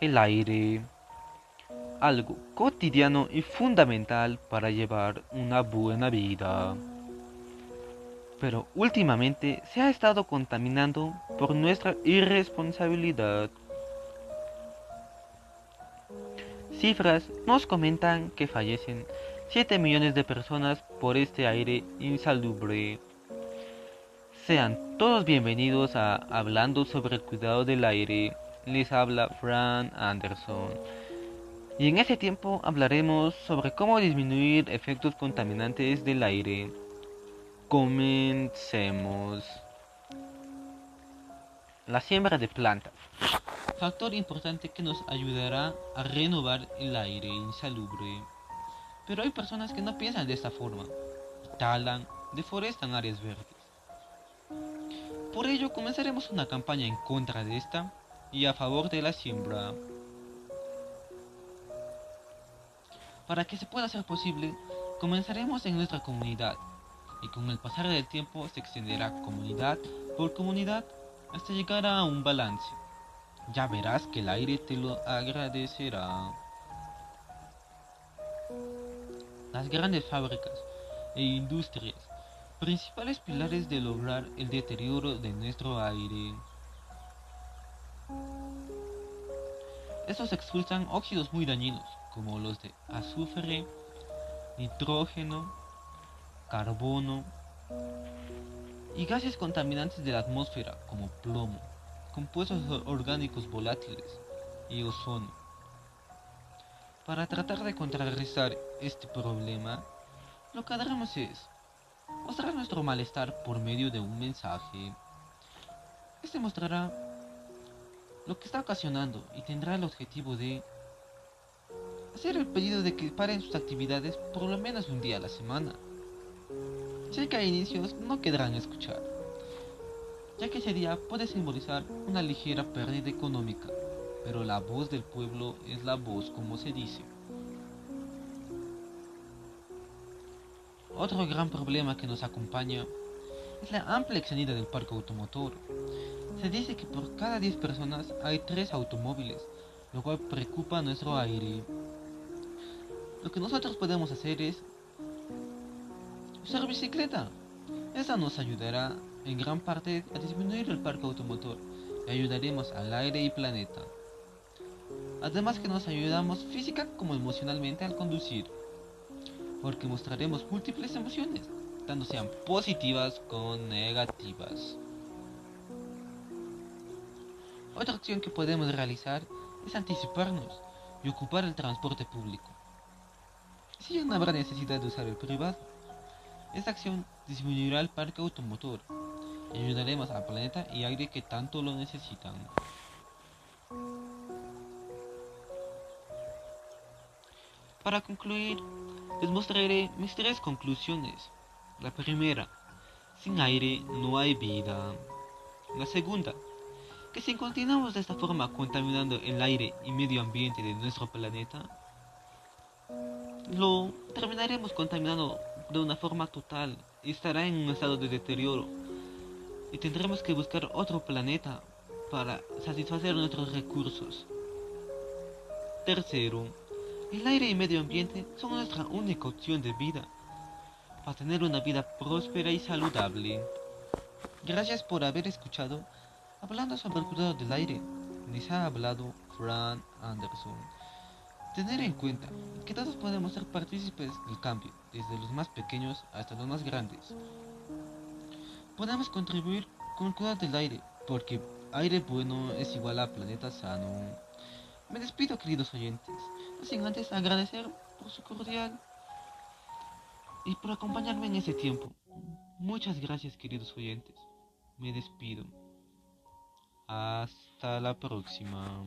el aire. Algo cotidiano y fundamental para llevar una buena vida. Pero últimamente se ha estado contaminando por nuestra irresponsabilidad. Cifras nos comentan que fallecen 7 millones de personas por este aire insalubre. Sean todos bienvenidos a Hablando sobre el cuidado del aire. Les habla Fran Anderson. Y en ese tiempo hablaremos sobre cómo disminuir efectos contaminantes del aire. Comencemos. La siembra de plantas. Factor importante que nos ayudará a renovar el aire insalubre. Pero hay personas que no piensan de esta forma. Talan, deforestan áreas verdes. Por ello comenzaremos una campaña en contra de esta y a favor de la siembra. Para que se pueda hacer posible, comenzaremos en nuestra comunidad y con el pasar del tiempo se extenderá comunidad por comunidad hasta llegar a un balance. Ya verás que el aire te lo agradecerá. Las grandes fábricas e industrias, principales pilares de lograr el deterioro de nuestro aire. Estos expulsan óxidos muy dañinos, como los de azufre, nitrógeno, carbono y gases contaminantes de la atmósfera, como plomo, compuestos orgánicos volátiles y ozono. Para tratar de contrarrestar este problema, lo que haremos es mostrar nuestro malestar por medio de un mensaje. Este mostrará lo que está ocasionando y tendrá el objetivo de hacer el pedido de que paren sus actividades por lo menos un día a la semana. Si que hay inicios, no quedarán a escuchar, ya que ese día puede simbolizar una ligera pérdida económica, pero la voz del pueblo es la voz como se dice. Otro gran problema que nos acompaña es la amplia extendida del parque automotor. Se dice que por cada 10 personas hay 3 automóviles, lo cual preocupa nuestro aire. Lo que nosotros podemos hacer es usar bicicleta. Esta nos ayudará en gran parte a disminuir el parque automotor y ayudaremos al aire y planeta. Además que nos ayudamos física como emocionalmente al conducir, porque mostraremos múltiples emociones, tanto sean positivas como negativas. Otra acción que podemos realizar es anticiparnos y ocupar el transporte público. Si ya no habrá necesidad de usar el privado, esta acción disminuirá el parque automotor y ayudaremos al planeta y aire que tanto lo necesitan. Para concluir, les mostraré mis tres conclusiones. La primera, sin aire no hay vida. La segunda, que si continuamos de esta forma contaminando el aire y medio ambiente de nuestro planeta, lo terminaremos contaminando de una forma total y estará en un estado de deterioro. Y tendremos que buscar otro planeta para satisfacer nuestros recursos. Tercero, el aire y medio ambiente son nuestra única opción de vida para tener una vida próspera y saludable. Gracias por haber escuchado hablando sobre el cuidado del aire. Les ha hablado Fran Anderson. Tener en cuenta que todos podemos ser partícipes del cambio, desde los más pequeños hasta los más grandes. Podemos contribuir con el cuidado del aire, porque aire bueno es igual a planeta sano. Me despido queridos oyentes, no sin antes agradecer por su cordial y por acompañarme en ese tiempo. Muchas gracias queridos oyentes. Me despido. Hasta la próxima.